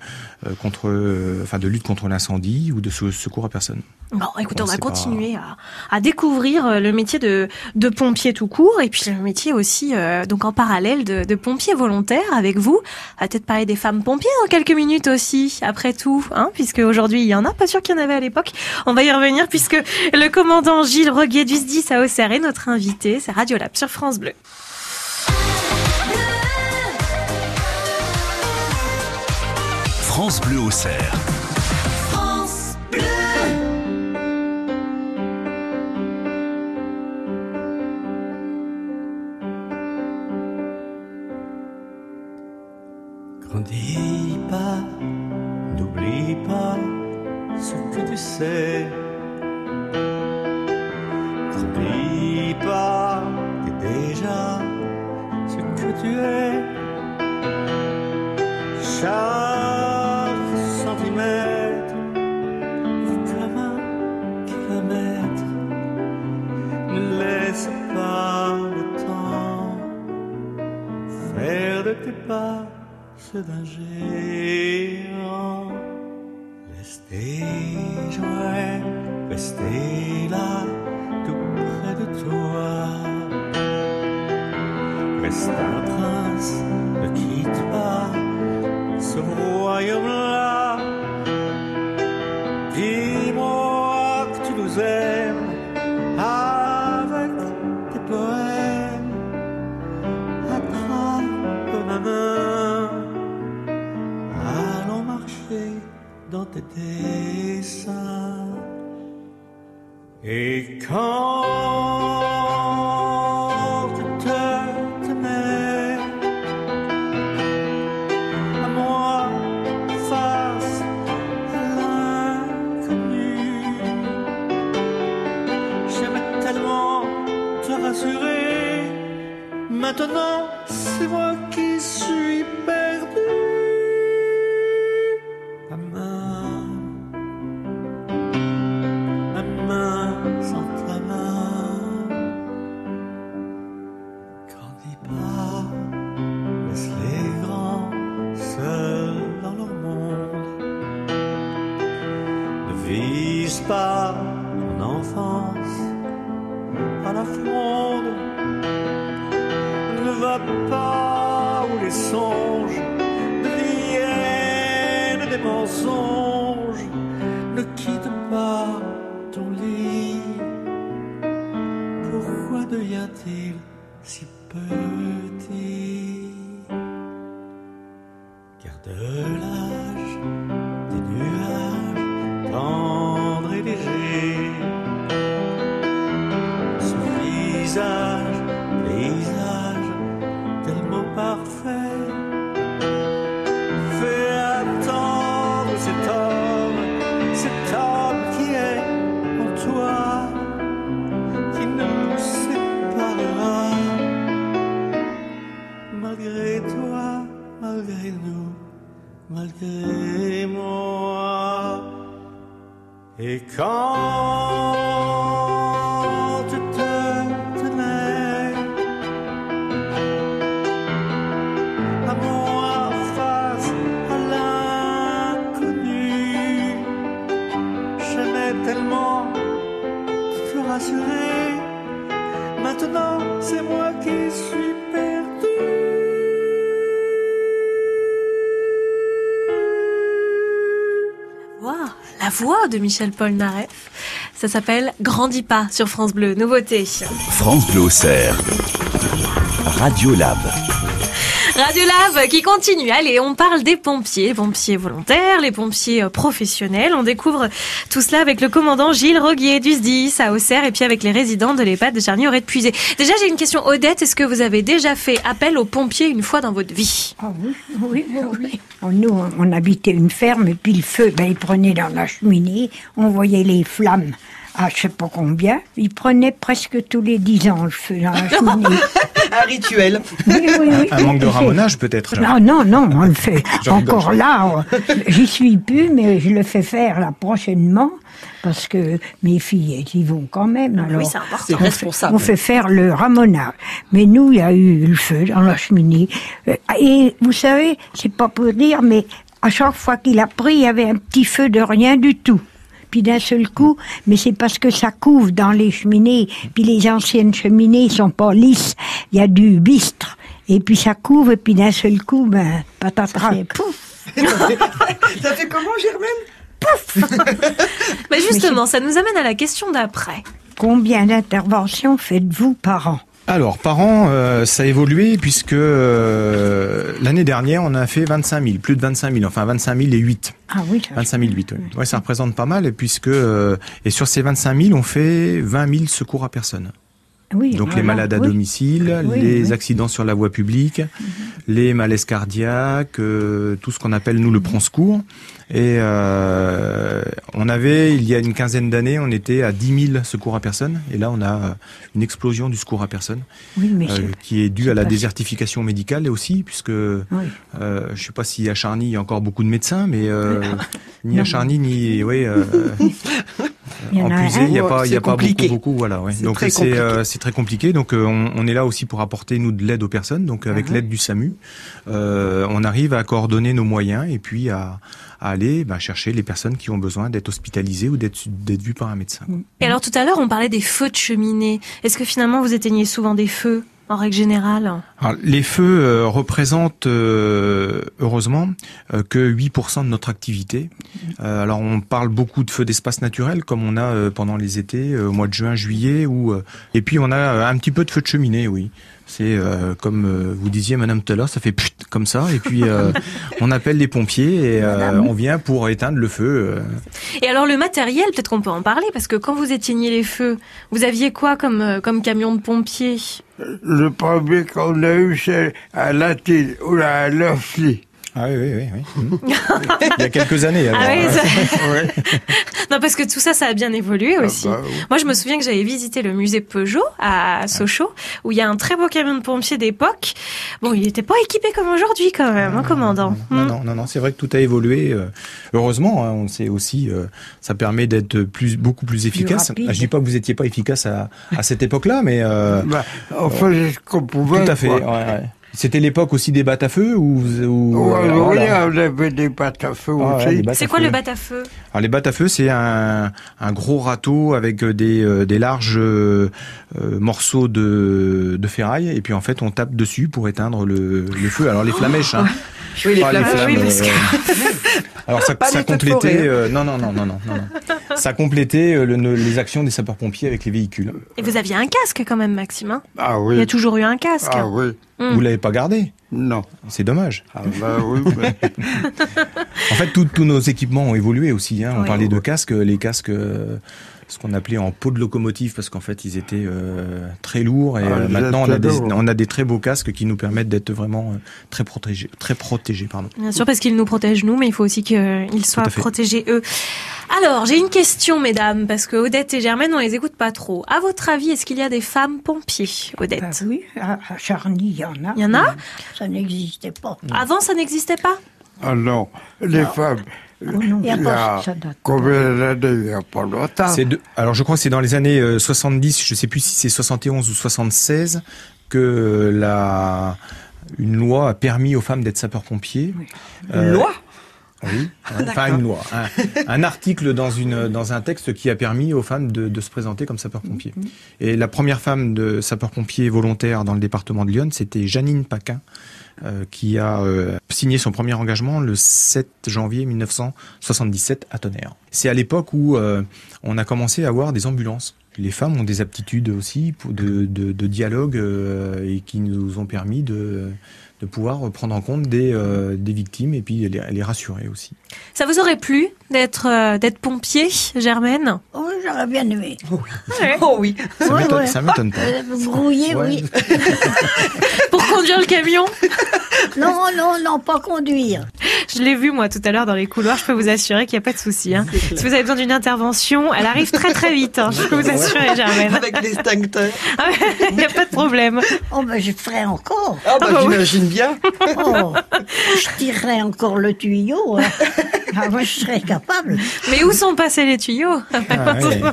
contre, euh, enfin de lutte contre l'incendie ou de se- secours à personne. Bon, écoutez, on va pas- continuer à, à découvrir euh, le métier de, de pompier tout court et puis le métier aussi, euh, donc en parallèle, de, de pompier volontaire avec vous. On va peut-être parler des femmes pompiers dans quelques minutes aussi, après tout, hein, puisque aujourd'hui il y en a, pas sûr qu'il y en avait à l'époque. On va y revenir puisque le commandant Gilles Roguet du SDIS à Auxerre est notre invité. C'est Radiolab sur France Bleu. France Bleu au cerf. Voix de Michel Polnareff. Ça s'appelle Grandis pas sur France Bleu. Nouveauté. France Bleu Auxerre. Radio Lab. Radio Lab qui continue. Allez, on parle des pompiers, pompiers volontaires, les pompiers euh, professionnels. On découvre tout cela avec le commandant Gilles Roguier du SDIS à Auxerre et puis avec les résidents de l'EHPAD de Charny aurait Puisé. Déjà, j'ai une question. Odette, est-ce que vous avez déjà fait appel aux pompiers une fois dans votre vie? Ah oui, oui, oui. Nous, on habitait une ferme et puis le feu, ben, il prenait dans la cheminée. On voyait les flammes à je sais pas combien. Il prenait presque tous les dix ans le feu dans la cheminée. Un rituel. Oui, oui, oui. Un manque de ramonage peut-être. Non, non, non, on le fait <laughs> encore là. J'y suis plus, mais je le fais faire là prochainement parce que mes filles elles y vont quand même. Alors, c'est important. C'est on fait- responsable. On fait faire le ramonage. Mais nous, il y a eu le feu dans la cheminée. Euh, Et vous savez, c'est pas pour dire, mais à chaque fois qu'il a pris, il y avait un petit feu de rien du tout. Puis d'un seul coup, mais c'est parce que ça couvre dans les cheminées. Puis les anciennes cheminées sont pas lisses. Il y a du bistre. Et puis ça couvre, et puis d'un seul coup, ben, patatras. pouf. Ça fait comment, Germaine? <laughs> Mais justement, ça nous amène à la question d'après. Combien d'interventions faites-vous par an? Alors, par an, euh, ça a évolué puisque euh, l'année dernière, on a fait 25 000, plus de 25 000, enfin 25 000 et 8. Ah oui, ça, 25 000 8, oui. Ouais, ça représente pas mal, et puisque euh, et sur ces 25 000, on fait 20 000 secours à personne. Oui. Donc les voilà, malades à oui. domicile, Oui, les accidents sur la voie publique, les malaises cardiaques, euh, tout ce qu'on appelle nous le prend secours. Et euh, on avait, il y a une quinzaine d'années, on était à 10 000 secours à personne. Et là, on a euh, une explosion du secours à personne, Oui, mais euh, qui est due à la désertification médicale aussi, puisque euh, je sais pas si à Charny il y a encore beaucoup de médecins, mais euh, <laughs> ni Non. à Charny ni oui. <laughs> en. Puisé, il n'y a pas, il y c'est a pas beaucoup, beaucoup, voilà. Ouais. Donc c'est, euh, c'est très compliqué. Donc euh, on, on est là aussi pour apporter nous de l'aide aux personnes. Donc avec Ah. l'aide du SAMU, euh, on arrive à coordonner nos moyens et puis à, à aller bah, chercher les personnes qui ont besoin d'être hospitalisées ou d'être, d'être vues par un médecin. Et alors tout à l'heure, on parlait des feux de cheminée. Est-ce que finalement, vous éteignez souvent des feux? En règle générale les feux euh, représentent euh, heureusement euh, que 8% de notre activité. Euh, alors on parle beaucoup de feux d'espace naturel comme on a euh, pendant les étés, au mois de juin, juillet, et puis on a un petit peu de feux de cheminée, oui. C'est euh, comme euh, vous disiez, Madame tout à l'heure, ça fait put comme ça, et puis euh, <laughs> on appelle les pompiers et euh, on vient pour éteindre le feu. euh. Et alors le matériel, peut-être qu'on peut en parler, parce que quand vous éteigniez les feux, vous aviez quoi comme, euh, comme camion de pompiers? Le premier qu'on a eu, c'est à Latine ou à Lofly. Ah oui, oui, oui. oui. <laughs> Il y a quelques années. alors, Ah oui, euh, ça- Ouais. Non, parce que tout ça, ça a bien évolué aussi. bah oui. Moi, je me souviens que j'avais visité le musée Peugeot à Sochaux, où il y a un très beau camion de pompiers d'époque. Bon, il n'était pas équipé comme aujourd'hui, quand même, hein, commandant. Non, Hmm. non, non, non, c'est vrai que tout a évolué. euh, heureusement, hein, on sait aussi, euh, ça permet d'être plus, beaucoup plus efficace. Ah, je dis pas que vous étiez pas efficace à, à cette époque-là, mais euh, Bah, faisait ce qu'on pouvait. tout à fait. ouais, ouais. C'était l'époque aussi des battes à feu ou, ou Ouais, euh, oui, voilà. on avait des pâtes à feu Ah, ouais, aussi. battes C'est à quoi feu. le bat-à-feu Alors les battes à feu, c'est un, un gros râteau avec des, euh, des larges euh, euh, morceaux de, de ferraille et puis en fait on tape dessus pour éteindre le, le feu. Alors les flamèches, hein. Oui, les Pas les flammes. oui, flammes, parce que- euh, <laughs> Alors ça, complétait, hein. euh, non, non, non, non, non, non, non. ça complétait euh, le- les actions des sapeurs-pompiers avec les véhicules. Et vous aviez un casque quand même, Maxime. hein? Ah Il y a oui. toujours eu un casque. Ah oui. Hmm. Vous l'avez pas gardé, Non. c'est dommage. Ah bah oui. mais- <laughs> En fait, tous- tous nos équipements ont évolué aussi. Hein. On Oui. parlait de casques, les casques, euh, ce qu'on appelait en peau de locomotive, parce qu'en fait, ils étaient euh, très lourds. Et Ah, euh, maintenant, on a, des, lourds. on a des très beaux casques qui nous permettent d'être vraiment euh, très protégés. Très protégés pardon. Bien sûr, parce qu'ils nous protègent nous, mais il faut aussi qu'ils soient protégés eux. Alors, j'ai une question, mesdames, parce que Odette et Germaine, on les écoute pas trop. À votre avis, est-ce qu'il y a des femmes pompiers, Odette Bah oui, à, à Charny, il y en a. Il y en a? Ça n'existait pas. Avant, ça n'existait pas? Ah non, les femmes. Non, de- alors, je crois que c'est dans les années euh, 70, je sais plus si c'est 71 ou 76, que la, une loi a permis aux femmes d'être sapeurs-pompiers. Une loi? Oui, <laughs> enfin une loi, un, <laughs> un, article dans une dans un texte qui a permis aux femmes de, de se présenter comme sapeur-pompier. Mm -hmm. Et la première femme de sapeur-pompier volontaire dans le département de Lyon, c'était Janine Paquin, euh, qui a euh, signé son premier engagement le 7 janvier 1977 à Tonnerre. C'est à l'époque où euh, on a commencé à avoir des ambulances. Les femmes ont des aptitudes aussi de, de, de dialogue euh, et qui nous ont permis de de pouvoir prendre en compte des, euh, des victimes et puis les, les, rassurer aussi. Ça vous aurait plu d'être euh, d'être pompier, Germaine? Oh, j'aurais bien aimé. Oh oui. Ouais. Oh, oui. Ça m'étonne ouais, pas. Euh, ouais. oui. <laughs> Conduire le camion <laughs> Non, non, non, pas conduire. Je l'ai vu moi tout à l'heure dans les couloirs. Je peux vous assurer qu'il n'y a pas de souci. Hein. Si vous avez besoin d'une intervention, elle arrive très très vite. Hein. Je peux vous assurer, Germaine. Avec l'extincteur. Il n'y a pas de problème. Oh ben je ferai encore. Ah bah, bah j'imagine bien. Oh, je tirerai encore le tuyau. Hein. Ah, moi, je serais capable. Mais où sont passés les tuyaux? Ah.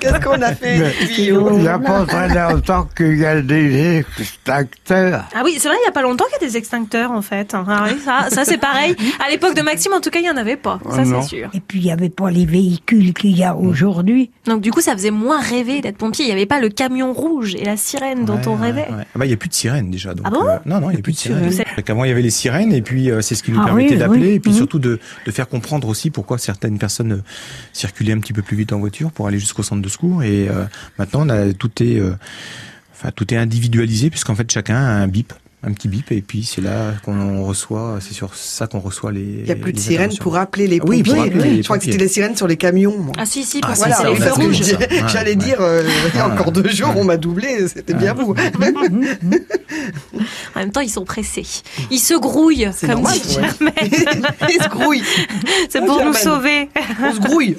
Qu'est-ce qu'on a fait les tuyaux? Il n'y a pas très longtemps qu'il y a des extincteurs. Ah oui, c'est vrai, il n'y a pas longtemps qu'il y a des extincteurs, en fait. Ah oui, ça, ça c'est pareil. À l'époque de Maxime, en tout cas, il n'y en avait pas. Ça, non. c'est sûr. Et puis, il n'y avait pas les véhicules qu'il y a aujourd'hui. Donc, du coup, ça faisait moins rêver d'être pompier. Il n'y avait pas le camion rouge et la sirène dont ouais, on rêvait. Ouais. Ah bah, il n'y a plus de sirène déjà. Donc, ah bon euh, Non, non, il n'y a plus de sirène. Avant, il y avait les sirènes et puis euh, c'est ce qui nous ah permettait oui, d'appeler oui. et puis mmh. surtout de, de, faire comprendre aussi pourquoi certaines personnes euh, circulaient un petit peu plus vite en voiture pour aller jusqu'au centre de secours. Et euh, maintenant, on a, tout est, euh, enfin, tout est individualisé puisqu'en fait chacun a un bip un petit bip et puis c'est là qu'on reçoit, c'est sur ça qu'on reçoit les. Il n'y a plus de sirènes pour appeler les pompiers. Oui, pour appeler les je crois que c'était les sirènes sur les camions. Moi. Ah si si, ah, voilà, c'est les feux rouges. <laughs> J'allais ouais, dire, euh, il y a encore deux jours, on m'a doublé, c'était bien vous. <laughs> <laughs> en même temps, ils sont pressés. Ils se grouillent, comme normal, dit Germaine. ils se grouillent. C'est pour nous sauver. On se grouille.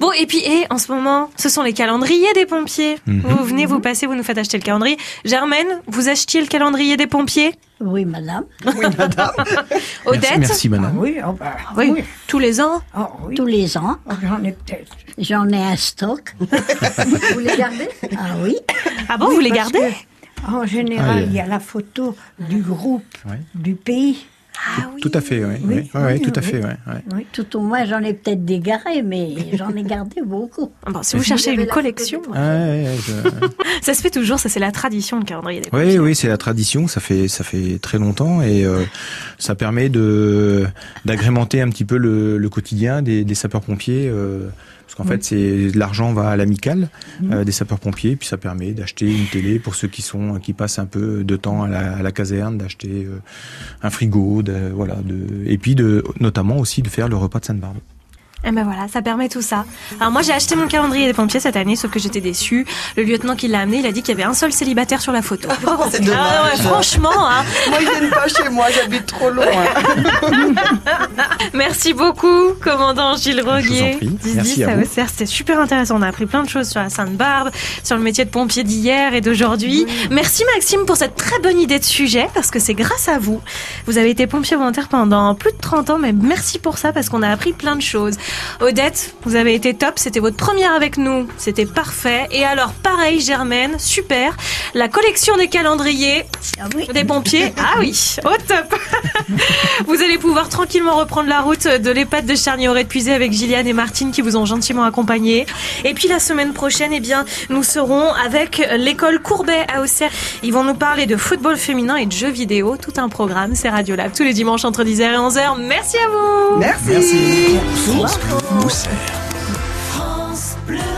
bon, et puis, et, en ce moment, ce sont les calendriers des pompiers. Mhm. Vous venez, vous passez, vous nous faites acheter le calendrier. Germaine, vous achetiez le calendrier des pompiers? Oui, madame. Oui, madame. <laughs> Odette? Merci, merci madame. Ah oui, oh bah, oui, oui, tous les ans? Oh, oui. Tous les ans. Oh, J'en ai peut-être. J'en ai un stock. <laughs> vous les gardez? Ah oui. Ah bon, Oui, vous les gardez? que, En général, Ah, il y a la photo du groupe du pays. Ah oui. Tout à fait, oui. Oui, tout à oui. fait. Oui, tout au moins, j'en ai peut-être dégaré, mais j'en ai gardé beaucoup. Ah Bon, si vous cherchez une collection, Ouais, ouais, ouais, je- <laughs> ça se fait toujours, ça c'est la tradition, le calendrier des Oui, oui, c'est la tradition. Ça fait ça fait très longtemps et euh, ça permet de d'agrémenter un petit peu le, le quotidien des, des sapeurs-pompiers. Euh, parce qu'en fait, c'est l'argent va à l'amicale euh, des sapeurs-pompiers, puis ça permet d'acheter une télé pour ceux qui sont qui passent un peu de temps à la, à la caserne, d'acheter euh, un frigo, de, voilà, de, et puis de notamment aussi de faire le repas de Sainte-Barbe. Et ben voilà, ça permet tout ça. Alors moi j'ai acheté mon calendrier des pompiers cette année, sauf que j'étais déçue. Le lieutenant qui l'a amené, il a dit qu'il y avait un seul célibataire sur la photo. <laughs> c'est dommage. Ah ouais, franchement, hein. Moi, ils viennent pas chez moi, j'habite trop loin. <laughs> Merci beaucoup, commandant Gilles Roguier. Merci à vous. C'était super intéressant. On a appris plein de choses sur la Sainte-Barbe, sur le métier de pompier d'hier et d'aujourd'hui. Merci Maxime pour cette très bonne idée de sujet, parce que c'est grâce à vous. Vous avez été pompier volontaire pendant plus de 30 ans, mais merci pour ça, parce qu'on a appris plein de choses. Odette, vous avez été top. C'était votre première avec nous. C'était parfait. Et alors, pareil, Germaine, super. La collection des calendriers Ah oui. des pompiers. <laughs> Ah oui, au top. <laughs> vous allez pouvoir tranquillement reprendre la route de l'EHPAD de Charny-Auré de Puisé avec Gilliane et Martine qui vous ont gentiment accompagné. Et puis la semaine prochaine, eh bien, nous serons avec l'école Courbet à Auxerre. Ils vont nous parler de football féminin et de jeux vidéo. Tout un programme, c'est Radiolab tous les dimanches entre 10h et 11h. Merci à vous. Merci. Merci. France Bleu.